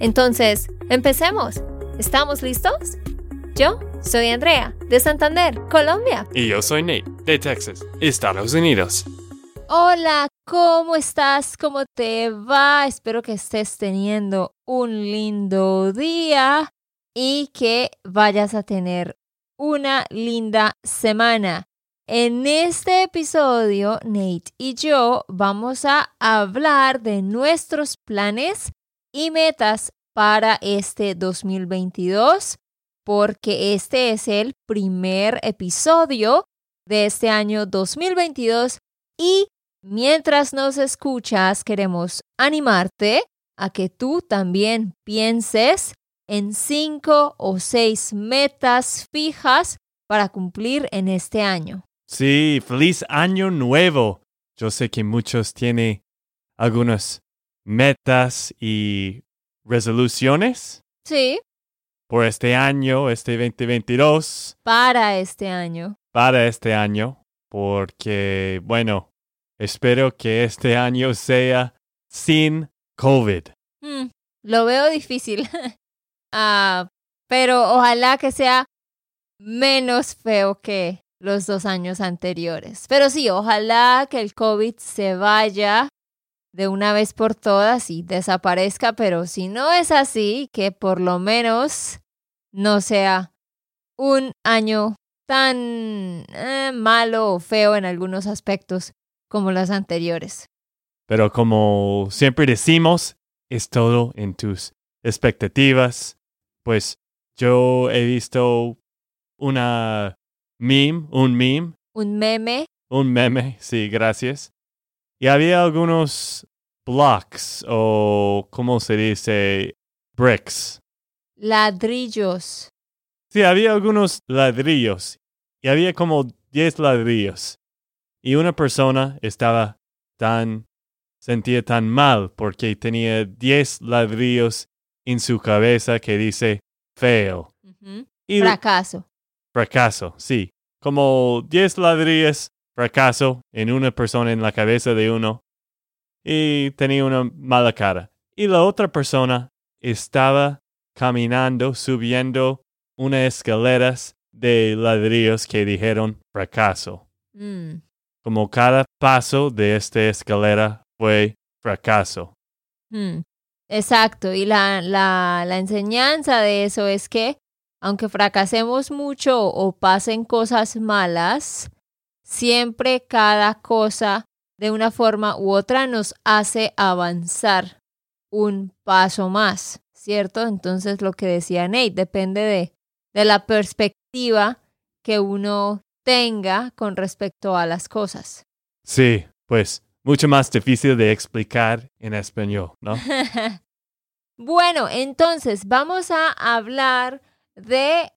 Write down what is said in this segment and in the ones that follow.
Entonces, empecemos. ¿Estamos listos? Yo soy Andrea, de Santander, Colombia. Y yo soy Nate, de Texas, Estados Unidos. Hola, ¿cómo estás? ¿Cómo te va? Espero que estés teniendo un lindo día y que vayas a tener una linda semana. En este episodio, Nate y yo vamos a hablar de nuestros planes y metas para este 2022, porque este es el primer episodio de este año 2022 y mientras nos escuchas queremos animarte a que tú también pienses en cinco o seis metas fijas para cumplir en este año. Sí, feliz año nuevo. Yo sé que muchos tienen algunas metas y resoluciones. Sí. Por este año, este 2022. Para este año. Para este año. Porque, bueno, espero que este año sea sin COVID. Mm, lo veo difícil. Ah, pero ojalá que sea menos feo que los dos años anteriores. Pero sí, ojalá que el COVID se vaya de una vez por todas y desaparezca, pero si no es así, que por lo menos no sea un año tan eh, malo o feo en algunos aspectos como los anteriores. Pero como siempre decimos, es todo en tus expectativas pues yo he visto una meme, un meme. Un meme. Un meme, sí, gracias. Y había algunos blocks o, ¿cómo se dice? Bricks. Ladrillos. Sí, había algunos ladrillos. Y había como 10 ladrillos. Y una persona estaba tan, sentía tan mal porque tenía 10 ladrillos en su cabeza que dice fail. fracaso. Fracaso, sí. Como 10 ladrillos, fracaso en una persona en la cabeza de uno. Y tenía una mala cara. Y la otra persona estaba caminando, subiendo unas escaleras de ladrillos que dijeron fracaso. Mm. Como cada paso de esta escalera fue fracaso. Mm. Exacto, y la, la, la enseñanza de eso es que aunque fracasemos mucho o pasen cosas malas, siempre cada cosa de una forma u otra nos hace avanzar un paso más, ¿cierto? Entonces lo que decía Nate depende de, de la perspectiva que uno tenga con respecto a las cosas. Sí, pues mucho más difícil de explicar en español, ¿no? bueno, entonces vamos a hablar de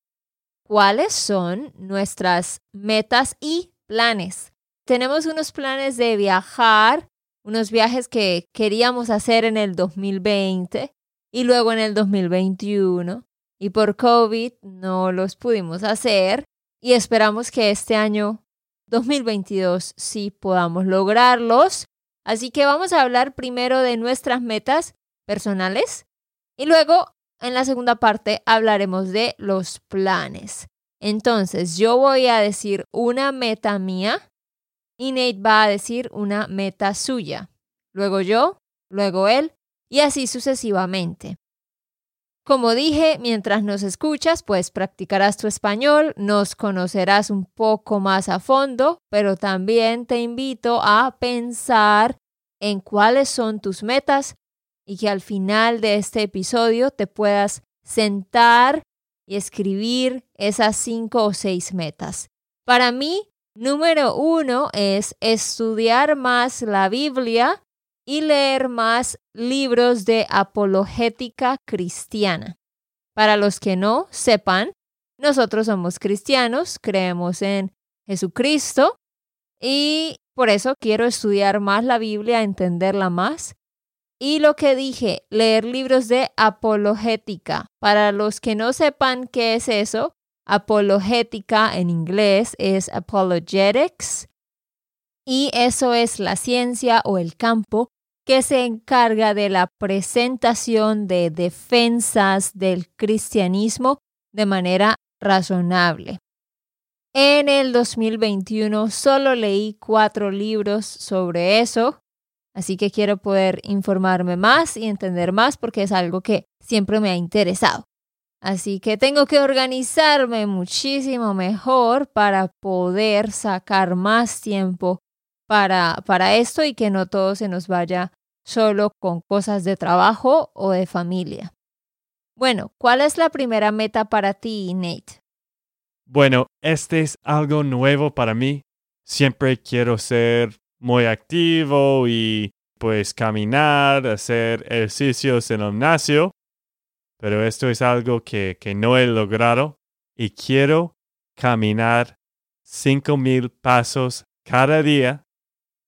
cuáles son nuestras metas y planes. Tenemos unos planes de viajar, unos viajes que queríamos hacer en el 2020 y luego en el 2021 y por COVID no los pudimos hacer y esperamos que este año 2022 sí podamos lograrlos. Así que vamos a hablar primero de nuestras metas personales y luego en la segunda parte hablaremos de los planes. Entonces yo voy a decir una meta mía y Nate va a decir una meta suya. Luego yo, luego él y así sucesivamente. Como dije, mientras nos escuchas, pues practicarás tu español, nos conocerás un poco más a fondo, pero también te invito a pensar en cuáles son tus metas y que al final de este episodio te puedas sentar y escribir esas cinco o seis metas. Para mí, número uno es estudiar más la Biblia y leer más libros de apologética cristiana. Para los que no sepan, nosotros somos cristianos, creemos en Jesucristo y por eso quiero estudiar más la Biblia, entenderla más. Y lo que dije, leer libros de apologética. Para los que no sepan qué es eso, apologética en inglés es apologetics. Y eso es la ciencia o el campo que se encarga de la presentación de defensas del cristianismo de manera razonable. En el 2021 solo leí cuatro libros sobre eso, así que quiero poder informarme más y entender más porque es algo que siempre me ha interesado. Así que tengo que organizarme muchísimo mejor para poder sacar más tiempo para, para esto y que no todo se nos vaya solo con cosas de trabajo o de familia. Bueno, ¿cuál es la primera meta para ti, Nate? Bueno, este es algo nuevo para mí. Siempre quiero ser muy activo y pues caminar, hacer ejercicios en el gimnasio, pero esto es algo que, que no he logrado y quiero caminar 5,000 pasos cada día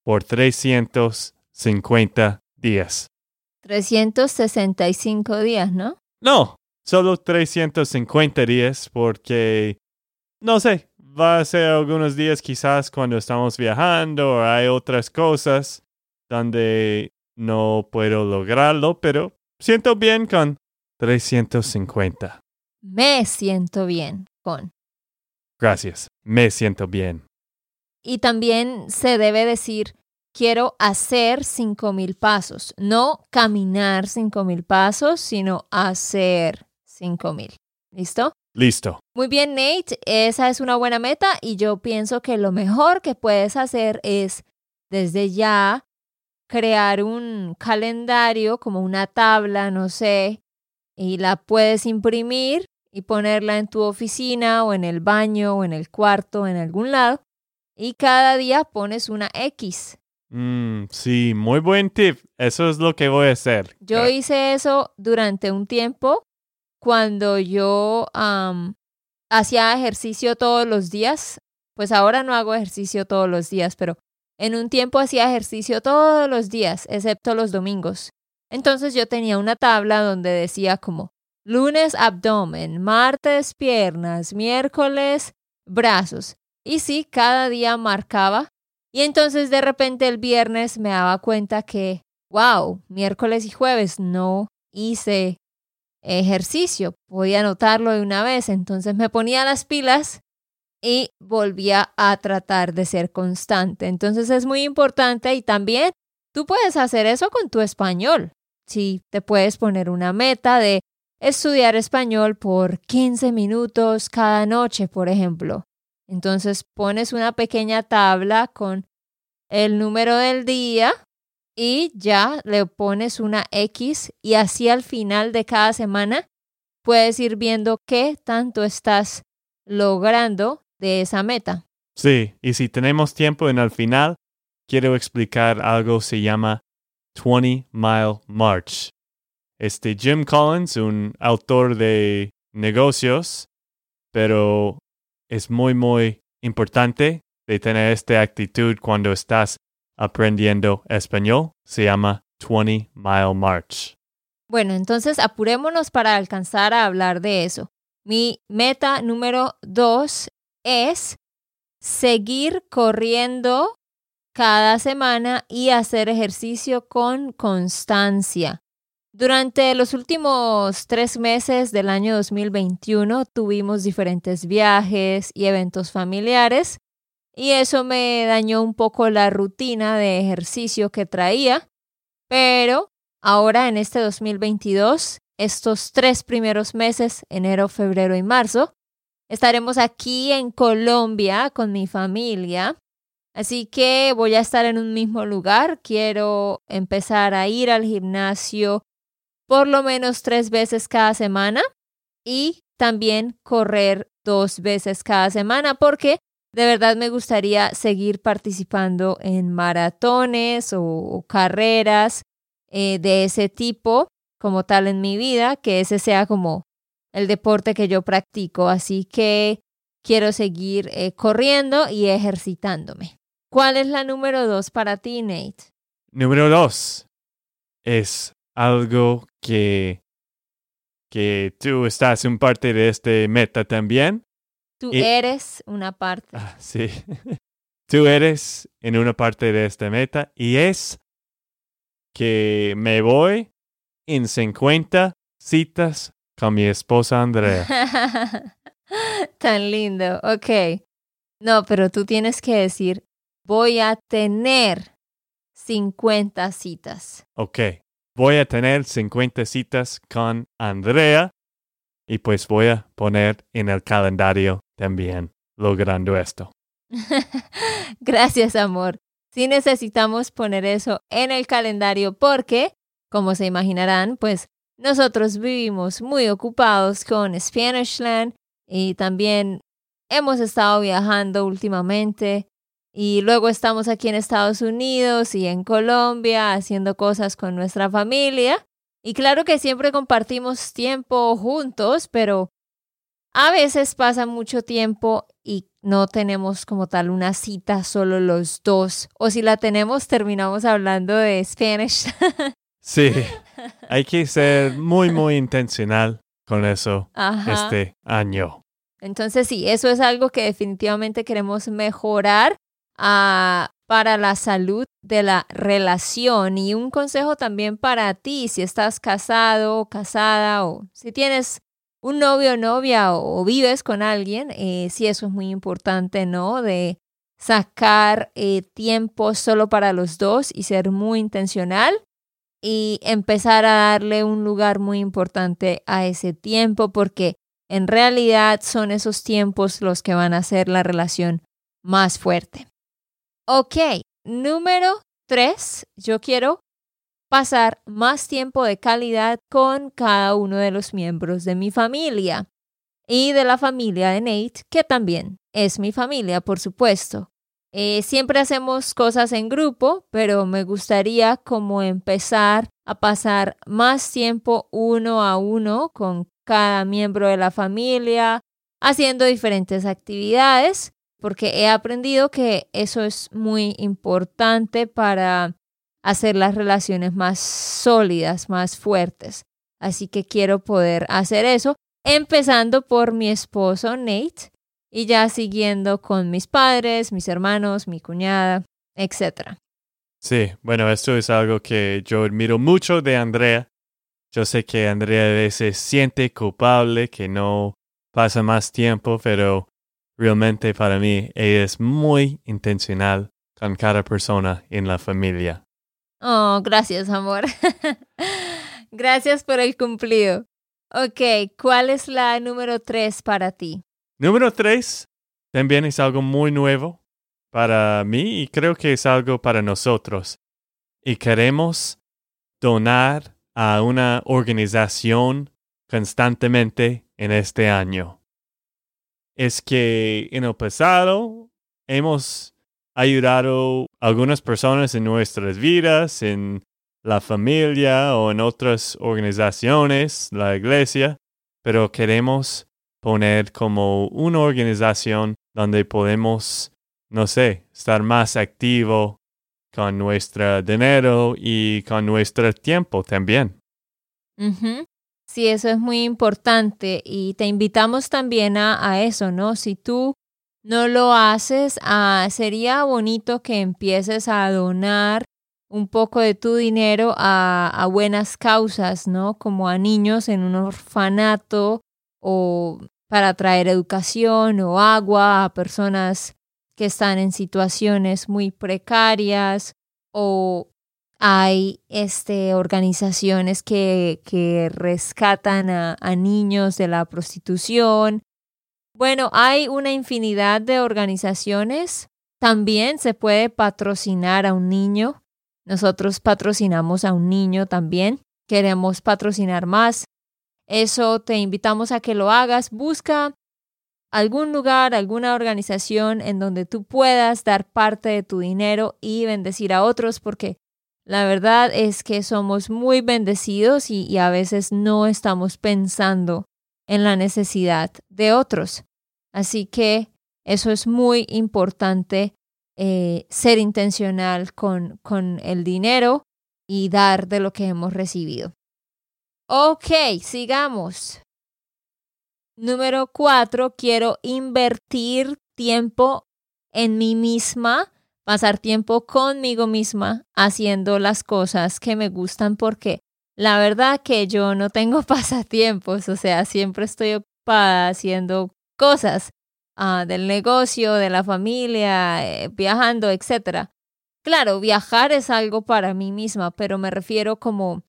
por 350 días. 365 días, ¿no? No, solo 350 días porque, no sé, va a ser algunos días quizás cuando estamos viajando o hay otras cosas donde no puedo lograrlo, pero siento bien con 350. Me siento bien con. Gracias, me siento bien. Y también se debe decir quiero hacer 5000 pasos, no caminar 5000 pasos, sino hacer 5000. ¿Listo? Listo. Muy bien, Nate, esa es una buena meta y yo pienso que lo mejor que puedes hacer es desde ya crear un calendario como una tabla, no sé, y la puedes imprimir y ponerla en tu oficina o en el baño o en el cuarto, en algún lado. Y cada día pones una X Mm, sí, muy buen tip. Eso es lo que voy a hacer. Yo hice eso durante un tiempo cuando yo hacía ejercicio todos los días. Pues ahora no hago ejercicio todos los días, pero en un tiempo hacía ejercicio todos los días, excepto los domingos. Entonces yo tenía una tabla donde decía como lunes abdomen, martes piernas, miércoles brazos. Y sí, cada día marcaba y entonces de repente el viernes me daba cuenta que, wow, miércoles y jueves no hice ejercicio, podía anotarlo de una vez, entonces me ponía las pilas y volvía a tratar de ser constante. Entonces es muy importante y también tú puedes hacer eso con tu español. Si te puedes poner una meta de estudiar español por 15 minutos cada noche, por ejemplo. Entonces pones una pequeña tabla con el número del día y ya le pones una X y así al final de cada semana puedes ir viendo qué tanto estás logrando de esa meta. Sí, y si tenemos tiempo en el final, quiero explicar algo se llama 20 Mile March. Este Jim Collins, un autor de negocios, pero es muy, muy importante de tener esta actitud cuando estás aprendiendo español. Se llama 20 Mile March. Bueno, entonces apurémonos para alcanzar a hablar de eso. Mi meta número dos es seguir corriendo cada semana y hacer ejercicio con constancia. Durante los últimos tres meses del año 2021 tuvimos diferentes viajes y eventos familiares y eso me dañó un poco la rutina de ejercicio que traía, pero ahora en este 2022, estos tres primeros meses, enero, febrero y marzo, estaremos aquí en Colombia con mi familia. Así que voy a estar en un mismo lugar. Quiero empezar a ir al gimnasio por lo menos tres veces cada semana y también correr dos veces cada semana porque de verdad me gustaría seguir participando en maratones o, carreras eh, de ese tipo como tal en mi vida, que ese sea como el deporte que yo practico. Así que quiero seguir eh, corriendo y ejercitándome. ¿Cuál es la número dos para ti, Nate? Número dos es algo que, que tú estás en parte de este meta también. Tú eres una parte. Ah, sí. tú eres en una parte de esta meta y es que me voy en 50 citas con mi esposa Andrea. Tan lindo. Ok. No, pero tú tienes que decir, voy a tener 50 citas. Ok. Voy a tener 50 citas con Andrea y pues voy a poner en el calendario también logrando esto. Gracias, amor. Sí necesitamos poner eso en el calendario porque, como se imaginarán, pues nosotros vivimos muy ocupados con Spanishland y también hemos estado viajando últimamente y luego estamos aquí en Estados Unidos y en Colombia haciendo cosas con nuestra familia. Y claro que siempre compartimos tiempo juntos, pero a veces pasa mucho tiempo y no tenemos como tal una cita solo los dos. O si la tenemos, terminamos hablando de Spanish. sí, hay que ser muy, muy intencional con eso este año. Entonces sí, eso es algo que definitivamente queremos mejorar Ah, para la salud de la relación y un consejo también para ti si estás casado o casada o si tienes un novio o novia o, vives con alguien, eh, sí eso es muy importante, ¿no? De sacar eh, tiempo solo para los dos y ser muy intencional y empezar a darle un lugar muy importante a ese tiempo porque en realidad son esos tiempos los que van a hacer la relación más fuerte. Ok, número tres, yo quiero pasar más tiempo de calidad con cada uno de los miembros de mi familia y de la familia de Nate, que también es mi familia, por supuesto. Eh, siempre hacemos cosas en grupo, pero me gustaría como empezar a pasar más tiempo uno a uno con cada miembro de la familia, haciendo diferentes actividades porque he aprendido que eso es muy importante para hacer las relaciones más sólidas, más fuertes. Así que quiero poder hacer eso, empezando por mi esposo Nate y ya siguiendo con mis padres, mis hermanos, mi cuñada, etc. Sí, bueno, esto es algo que yo admiro mucho de Andrea. Yo sé que Andrea a veces siente culpable que no pasa más tiempo, pero Realmente para mí ella es muy intencional con cada persona en la familia. Oh, gracias, amor. gracias por el cumplido. Ok, ¿cuál es la número tres para ti? Número tres también es algo muy nuevo para mí y creo que es algo para nosotros. Y queremos donar a una organización constantemente en este año es que en el pasado hemos ayudado a algunas personas en nuestras vidas, en la familia o en otras organizaciones, la iglesia, pero queremos poner como una organización donde podemos, no sé, estar más activo con nuestro dinero y con nuestro tiempo también. Sí, eso es muy importante y te invitamos también a, eso, ¿no? Si tú no lo haces, ah, sería bonito que empieces a donar un poco de tu dinero a, buenas causas, ¿no? Como a niños en un orfanato o para traer educación o agua a personas que están en situaciones muy precarias o hay este, organizaciones que, que rescatan a, a niños de la prostitución. Bueno, hay una infinidad de organizaciones. También se puede patrocinar a un niño. Nosotros patrocinamos a un niño también. Queremos patrocinar más. Eso te invitamos a que lo hagas. Busca algún lugar, alguna organización en donde tú puedas dar parte de tu dinero y bendecir a otros, porque la verdad es que somos muy bendecidos y, a veces no estamos pensando en la necesidad de otros. Así que eso es muy importante, eh, ser intencional con, con el dinero y dar de lo que hemos recibido. Ok, sigamos. Número cuatro, quiero invertir tiempo en mí misma, pasar tiempo conmigo misma haciendo las cosas que me gustan porque la verdad que yo no tengo pasatiempos, o sea, siempre estoy ocupada haciendo cosas ah, del negocio, de la familia, eh, viajando, etc. Claro, viajar es algo para mí misma, pero me refiero como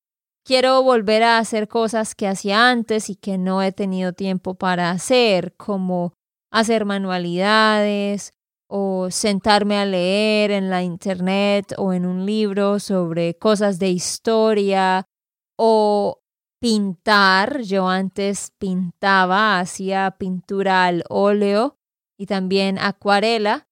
quiero volver a hacer cosas que hacía antes y que no he tenido tiempo para hacer, como hacer manualidades o sentarme a leer en la internet o en un libro sobre cosas de historia o pintar. Yo antes pintaba, hacía pintura al óleo y también acuarela.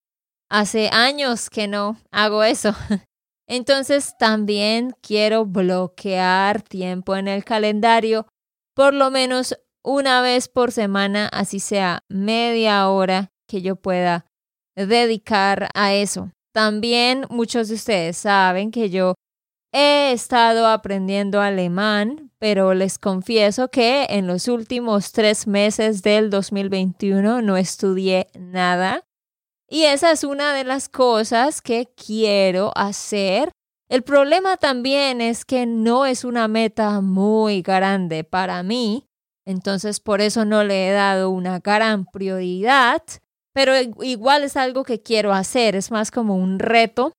Hace años que no hago eso. Entonces también quiero bloquear tiempo en el calendario, por lo menos una vez por semana, así sea media hora que yo pueda dedicar a eso. También muchos de ustedes saben que yo he estado aprendiendo alemán, pero les confieso que en los últimos tres meses del 2021 no estudié nada. Y esa es una de las cosas que quiero hacer. El problema también es que no es una meta muy grande para mí, entonces por eso no le he dado una gran prioridad, pero igual es algo que quiero hacer, es más como un reto.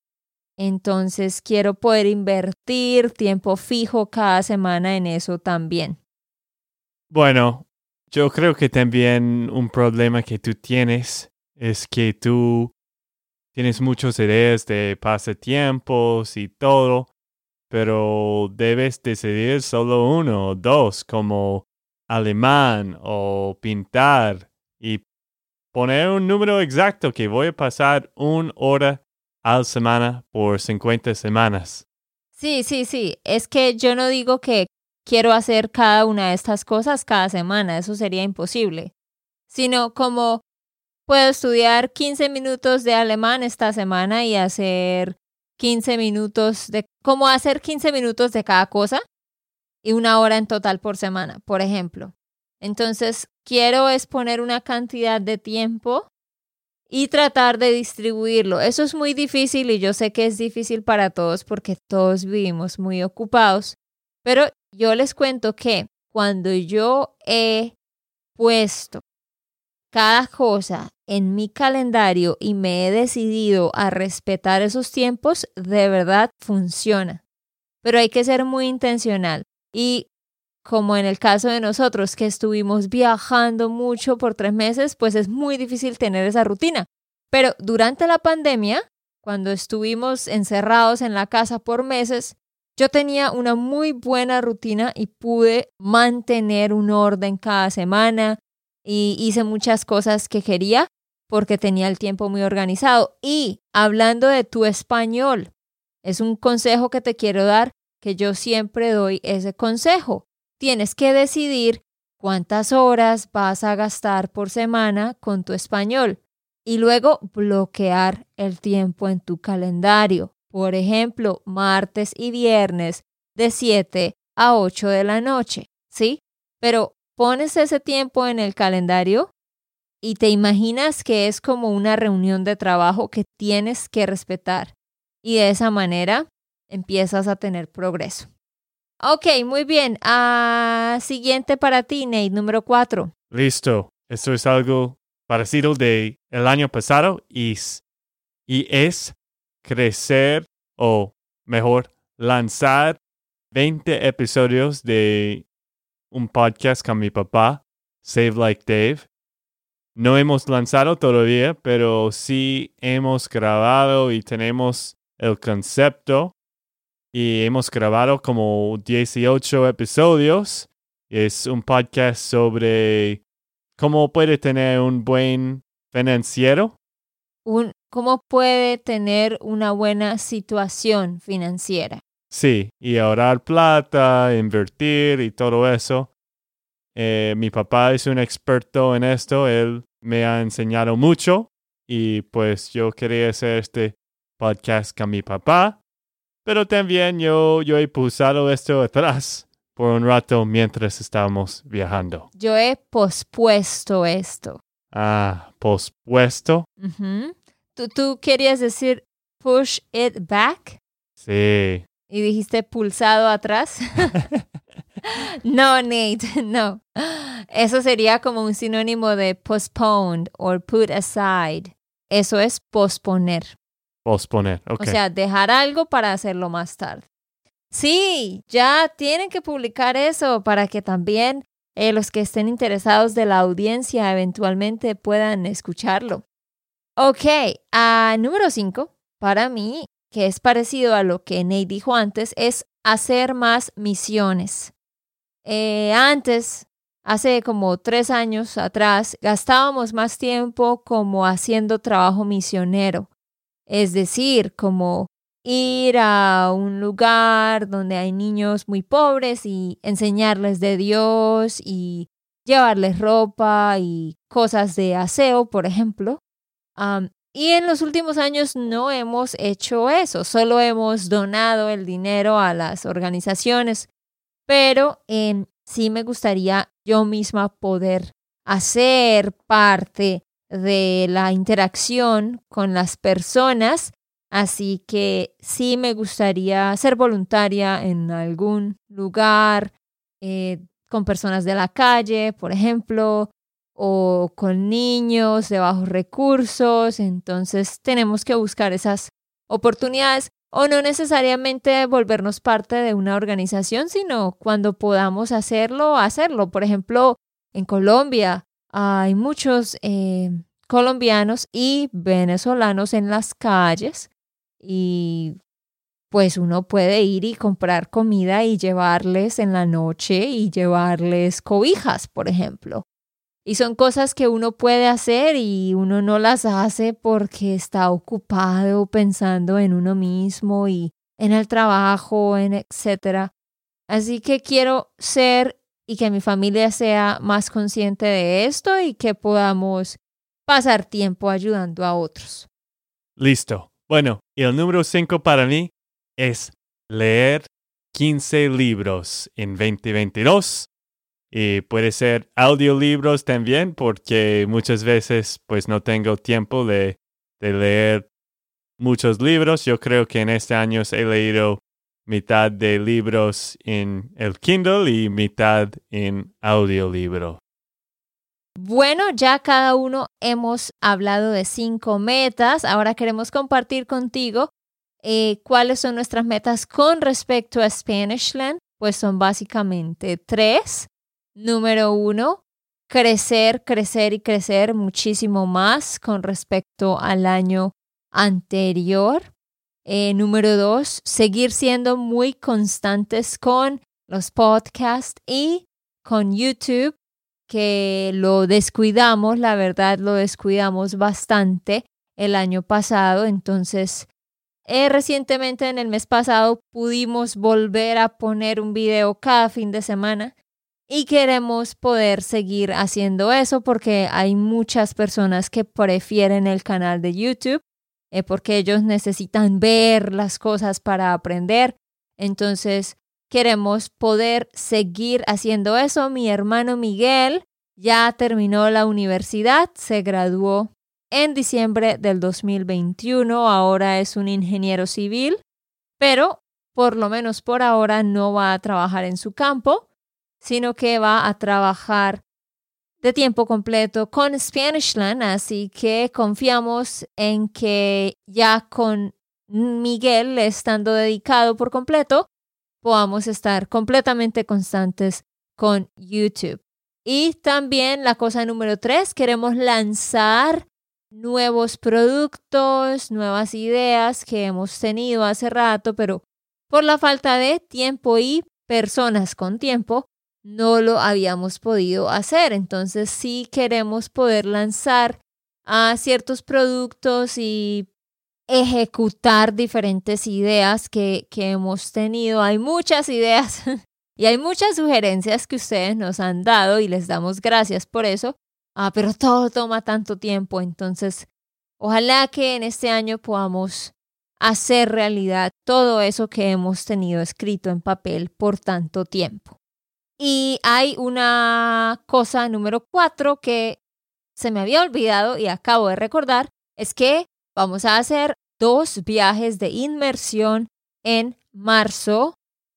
Entonces quiero poder invertir tiempo fijo cada semana en eso también. Bueno, yo creo que también un problema que tú tienes es que tú tienes muchas ideas de pasatiempos y todo, pero debes decidir solo uno o dos, como alemán o pintar, y poner un número exacto que voy a pasar una hora a la semana por 50 semanas. Sí, sí, sí. Es que yo no digo que quiero hacer cada una de estas cosas cada semana, eso sería imposible, sino como puedo estudiar 15 minutos de alemán esta semana y hacer 15 minutos de, como hacer 15 minutos de cada cosa y una hora en total por semana, por ejemplo. Entonces, quiero exponer una cantidad de tiempo y tratar de distribuirlo. Eso es muy difícil y yo sé que es difícil para todos porque todos vivimos muy ocupados, pero yo les cuento que cuando yo he puesto cada cosa en mi calendario y me he decidido a respetar esos tiempos, de verdad funciona. Pero hay que ser muy intencional. Y como en el caso de nosotros, que estuvimos viajando mucho por tres meses, pues es muy difícil tener esa rutina. Pero durante la pandemia, cuando estuvimos encerrados en la casa por meses, yo tenía una muy buena rutina y pude mantener un orden cada semana, y hice muchas cosas que quería porque tenía el tiempo muy organizado. Y hablando de tu español, es un consejo que te quiero dar, que yo siempre doy ese consejo. Tienes que decidir cuántas horas vas a gastar por semana con tu español y luego bloquear el tiempo en tu calendario. Por ejemplo, martes y viernes de 7 a 8 de la noche, ¿sí? Pero pones ese tiempo en el calendario y te imaginas que es como una reunión de trabajo que tienes que respetar. Y de esa manera empiezas a tener progreso. Ok, muy bien. Ah, siguiente para ti, Nate, número cuatro. Listo. Esto es algo parecido de el año pasado y, y es crecer o mejor lanzar 20 episodios de un podcast con mi papá, Save Like Dave. No hemos lanzado todavía, pero sí hemos grabado y tenemos el concepto. Y hemos grabado como 18 episodios. Es un podcast sobre ¿Cómo puede tener un buen financiero? Un, ¿Cómo puede tener una buena situación financiera? Sí, y ahorrar plata, invertir y todo eso. Eh, mi papá es un experto en esto, él me ha enseñado mucho y pues yo quería hacer este podcast con mi papá, pero también yo, yo he pulsado esto atrás por un rato mientras estábamos viajando. Yo he pospuesto esto. Ah, pospuesto. ¿Tú, ¿Tú querías decir push it back? Sí. ¿Y dijiste pulsado atrás? no, Nate, no. Eso sería como un sinónimo de postponed o put aside. Eso es posponer. Posponer, ok. O sea, dejar algo para hacerlo más tarde. Sí, ya tienen que publicar eso para que también eh, los que estén interesados de la audiencia eventualmente puedan escucharlo. Ok, a número 5, para mí, que es parecido a lo que Nate dijo antes, es hacer más misiones. Eh, antes, hace como tres años atrás, gastábamos más tiempo como haciendo trabajo misionero. Es decir, como ir a un lugar donde hay niños muy pobres y enseñarles de Dios y llevarles ropa y cosas de aseo, por ejemplo. y en los últimos años no hemos hecho eso, solo hemos donado el dinero a las organizaciones, pero em, sí me gustaría yo misma poder hacer parte de la interacción con las personas Así que sí me gustaría ser voluntaria en algún lugar eh, con personas de la calle, por ejemplo, o con niños de bajos recursos. Entonces tenemos que buscar esas oportunidades o no necesariamente volvernos parte de una organización, sino cuando podamos hacerlo, hacerlo. Por ejemplo, en Colombia hay muchos eh, colombianos y venezolanos en las calles y pues uno puede ir y comprar comida y llevarles en la noche y llevarles cobijas, por ejemplo. Y son cosas que uno puede hacer y uno no las hace porque está ocupado pensando en uno mismo y en el trabajo, en etcétera. Así que quiero ser y que mi familia sea más consciente de esto y que podamos pasar tiempo ayudando a otros. Listo. Bueno, y el número 5 para mí es leer 15 libros en 2022. Y puede ser audiolibros también, porque muchas veces pues no tengo tiempo de, de leer muchos libros. Yo creo que en este año he leído mitad de libros en el Kindle y mitad en audiolibro. Bueno, ya cada uno hemos hablado de cinco metas. Ahora queremos compartir contigo eh, cuáles son nuestras metas con respecto a Spanishland. Pues son básicamente tres. Número uno, crecer, crecer y crecer muchísimo más con respecto al año anterior. Eh, número dos, seguir siendo muy constantes con los podcasts y con YouTube que lo descuidamos, la verdad lo descuidamos bastante el año pasado, entonces eh, recientemente en el mes pasado pudimos volver a poner un video cada fin de semana y queremos poder seguir haciendo eso porque hay muchas personas que prefieren el canal de YouTube eh, porque ellos necesitan ver las cosas para aprender. Entonces, queremos poder seguir haciendo eso. Mi hermano Miguel ya terminó la universidad, se graduó en diciembre del 2021, ahora es un ingeniero civil, pero por lo menos por ahora no va a trabajar en su campo, sino que va a trabajar de tiempo completo con Spanishland, así que confiamos en que ya con Miguel estando dedicado por completo, podamos estar completamente constantes con YouTube. Y también la cosa número tres, queremos lanzar nuevos productos, nuevas ideas que hemos tenido hace rato, pero por la falta de tiempo y personas con tiempo, no lo habíamos podido hacer. Entonces sí queremos poder lanzar a ciertos productos y ejecutar diferentes ideas que, que hemos tenido. Hay muchas ideas y hay muchas sugerencias que ustedes nos han dado y les damos gracias por eso. Ah, pero todo toma tanto tiempo, entonces ojalá que en este año podamos hacer realidad todo eso que hemos tenido escrito en papel por tanto tiempo. Y hay una cosa número cuatro que se me había olvidado y acabo de recordar, es que vamos a hacer dos viajes de inmersión en marzo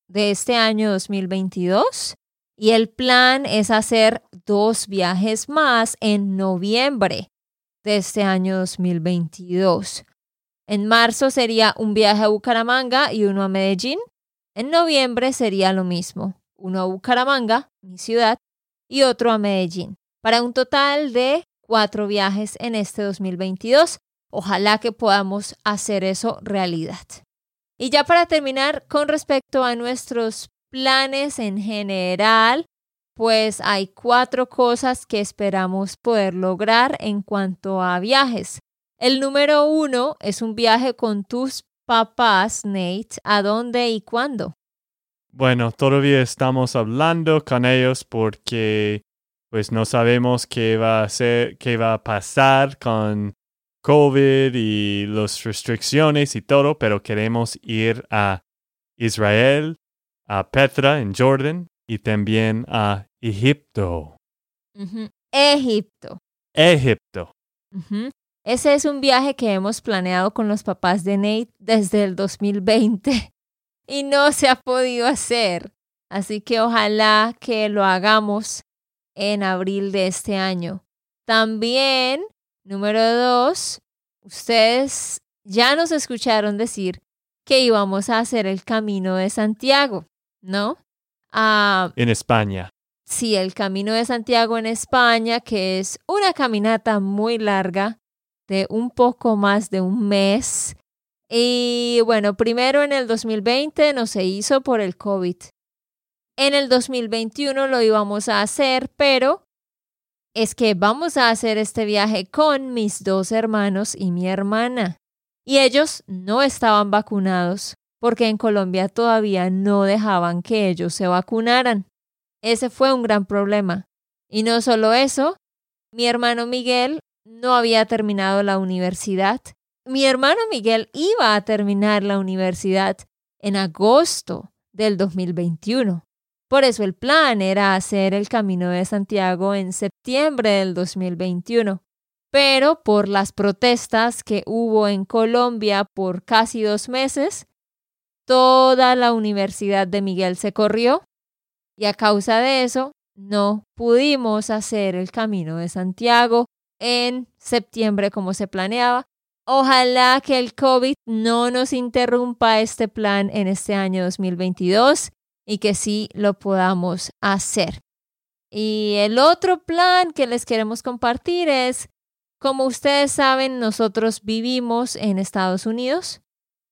de este año 2022 y el plan es hacer dos viajes más en noviembre de este año 2022. En marzo sería un viaje a Bucaramanga y uno a Medellín. En noviembre sería lo mismo, uno a Bucaramanga, mi ciudad, y otro a Medellín, para un total de cuatro viajes en este 2022. Ojalá que podamos hacer eso realidad. Y ya para terminar, con respecto a nuestros planes en general, pues hay cuatro cosas que esperamos poder lograr en cuanto a viajes. El número uno es un viaje con tus papás, Nate. ¿A dónde y cuándo? Bueno, todavía estamos hablando con ellos porque pues no sabemos qué va a ser, qué va a pasar con COVID y las restricciones y todo, pero queremos ir a Israel, a Petra en Jordan y también a Egipto. Egipto. Egipto. Ese es un viaje que hemos planeado con los papás de Nate desde el 2020 y no se ha podido hacer. Así que ojalá que lo hagamos en abril de este año. También, número dos, ustedes ya nos escucharon decir que íbamos a hacer el camino de Santiago, ¿no? Ah, en España. Sí, el camino de Santiago en España, que es una caminata muy larga de un poco más de un mes. Y bueno, primero en el 2020 no se hizo por el COVID. En el 2021 lo íbamos a hacer, pero es que vamos a hacer este viaje con mis dos hermanos y mi hermana. Y ellos no estaban vacunados porque en Colombia todavía no dejaban que ellos se vacunaran. Ese fue un gran problema. Y no solo eso, mi hermano Miguel no había terminado la universidad. Mi hermano Miguel iba a terminar la universidad en agosto del 2021. Por eso el plan era hacer el Camino de Santiago en septiembre del 2021. Pero por las protestas que hubo en Colombia por casi dos meses, toda la Universidad de Miguel se corrió y a causa de eso no pudimos hacer el Camino de Santiago en septiembre como se planeaba. Ojalá que el COVID no nos interrumpa este plan en este año 2022 y que sí lo podamos hacer. Y el otro plan que les queremos compartir es, como ustedes saben, nosotros vivimos en Estados Unidos,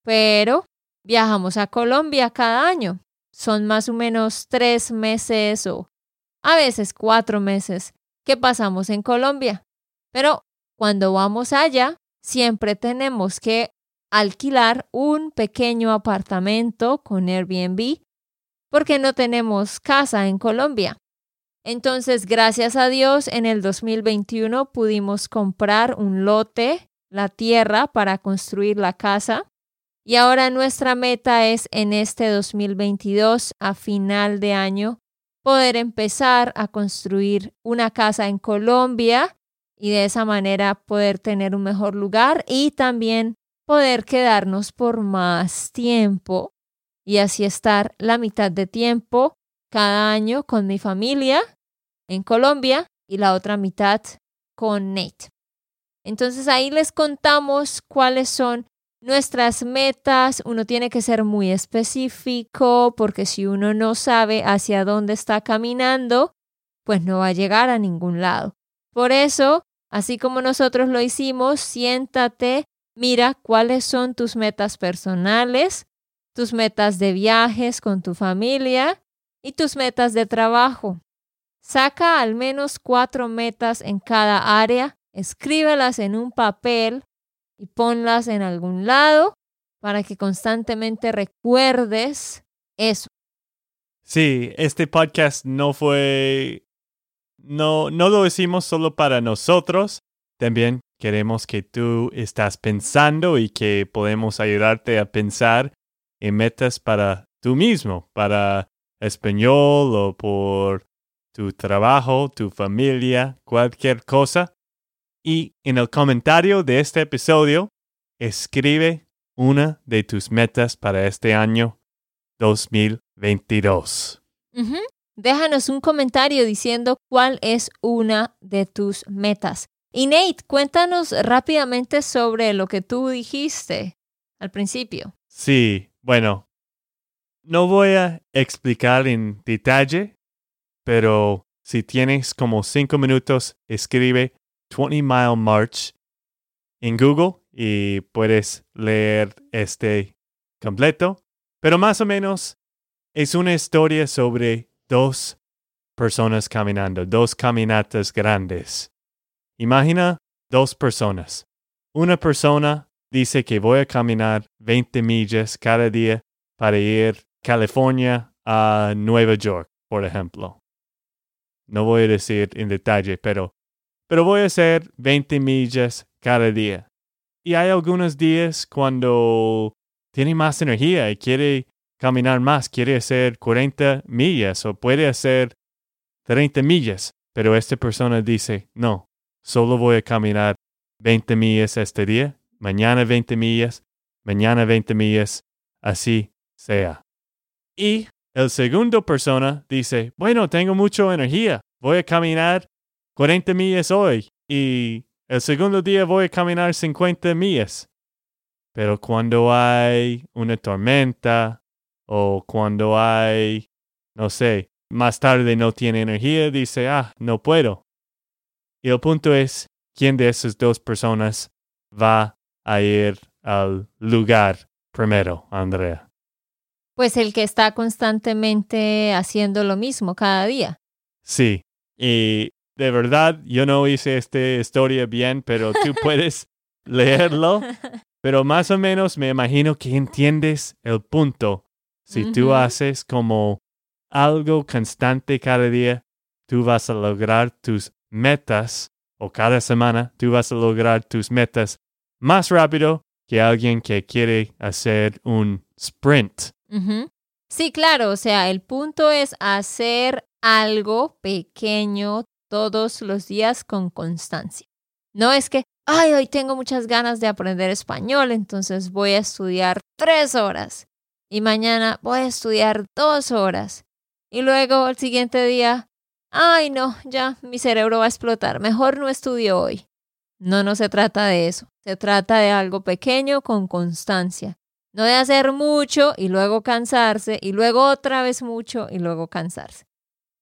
pero viajamos a Colombia cada año. Son más o menos tres meses o a veces cuatro meses que pasamos en Colombia. Pero cuando vamos allá, siempre tenemos que alquilar un pequeño apartamento con Airbnb porque no tenemos casa en Colombia. Entonces, gracias a Dios, en el 2021 pudimos comprar un lote, la tierra, para construir la casa. Y ahora nuestra meta es en este 2022, a final de año, poder empezar a construir una casa en Colombia y de esa manera poder tener un mejor lugar y también poder quedarnos por más tiempo y así estar la mitad de tiempo cada año con mi familia en Colombia y la otra mitad con Nate. Entonces ahí les contamos cuáles son nuestras metas. Uno tiene que ser muy específico porque si uno no sabe hacia dónde está caminando, pues no va a llegar a ningún lado. Por eso Así como nosotros lo hicimos, siéntate, mira cuáles son tus metas personales, tus metas de viajes con tu familia y tus metas de trabajo. Saca al menos cuatro metas en cada área, escríbelas en un papel y ponlas en algún lado para que constantemente recuerdes eso. Sí, este podcast no fue, no, no lo hicimos solo para nosotros, también queremos que tú estás pensando y que podemos ayudarte a pensar en metas para tú mismo, para español o por tu trabajo, tu familia, cualquier cosa. Y en el comentario de este episodio, escribe una de tus metas para este año 2022. Déjanos un comentario diciendo cuál es una de tus metas. Y Nate, cuéntanos rápidamente sobre lo que tú dijiste al principio. Sí, bueno, no voy a explicar en detalle, pero si tienes como cinco minutos, escribe 20 Mile March en Google y puedes leer este completo. Pero más o menos es una historia sobre dos personas caminando, dos caminatas grandes. Imagina dos personas. Una persona dice que voy a caminar 20 millas cada día para ir California a Nueva York, por ejemplo. No voy a decir en detalle, pero, pero voy a hacer 20 millas cada día. Y hay algunos días cuando tiene más energía y quiere caminar más, quiere hacer 40 millas o puede hacer 30 millas, pero esta persona dice, no, solo voy a caminar 20 millas este día, mañana 20 millas, mañana 20 millas, así sea. Y el segundo persona dice, bueno, tengo mucha energía, voy a caminar 40 millas hoy y el segundo día voy a caminar 50 millas. Pero cuando hay una tormenta o cuando hay, no sé, más tarde no tiene energía, dice, ah, no puedo. Y el punto es, ¿quién de esas dos personas va a ir al lugar primero, Andrea? Pues el que está constantemente haciendo lo mismo cada día. Sí, y de verdad, yo no hice esta historia bien, pero tú puedes leerlo. Pero más o menos me imagino que entiendes el punto. Si tú haces como algo constante cada día, tú vas a lograr tus metas, o cada semana tú vas a lograr tus metas más rápido que alguien que quiere hacer un sprint. Sí, claro, o sea, el punto es hacer algo pequeño todos los días con constancia. No es que, ay, hoy tengo muchas ganas de aprender español, entonces voy a estudiar tres horas y mañana voy a estudiar dos horas y luego el siguiente día, ay, no, ya mi cerebro va a explotar, mejor no estudio hoy. No, no se trata de eso, se trata de algo pequeño con constancia. No de hacer mucho y luego cansarse y luego otra vez mucho y luego cansarse.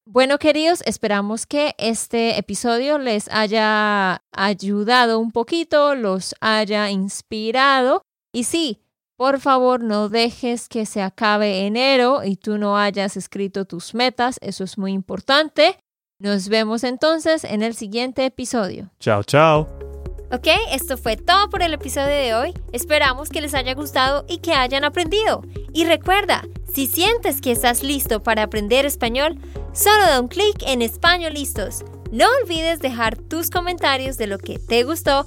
Bueno, queridos, esperamos que este episodio les haya ayudado un poquito, los haya inspirado. Y sí, por favor, no dejes que se acabe enero y tú no hayas escrito tus metas. Eso es muy importante. Nos vemos entonces en el siguiente episodio. Chao, chao. Ok, esto fue todo por el episodio de hoy. Esperamos que les haya gustado y que hayan aprendido. Y recuerda, si sientes que estás listo para aprender español, solo da un clic en Español Listos. No olvides dejar tus comentarios de lo que te gustó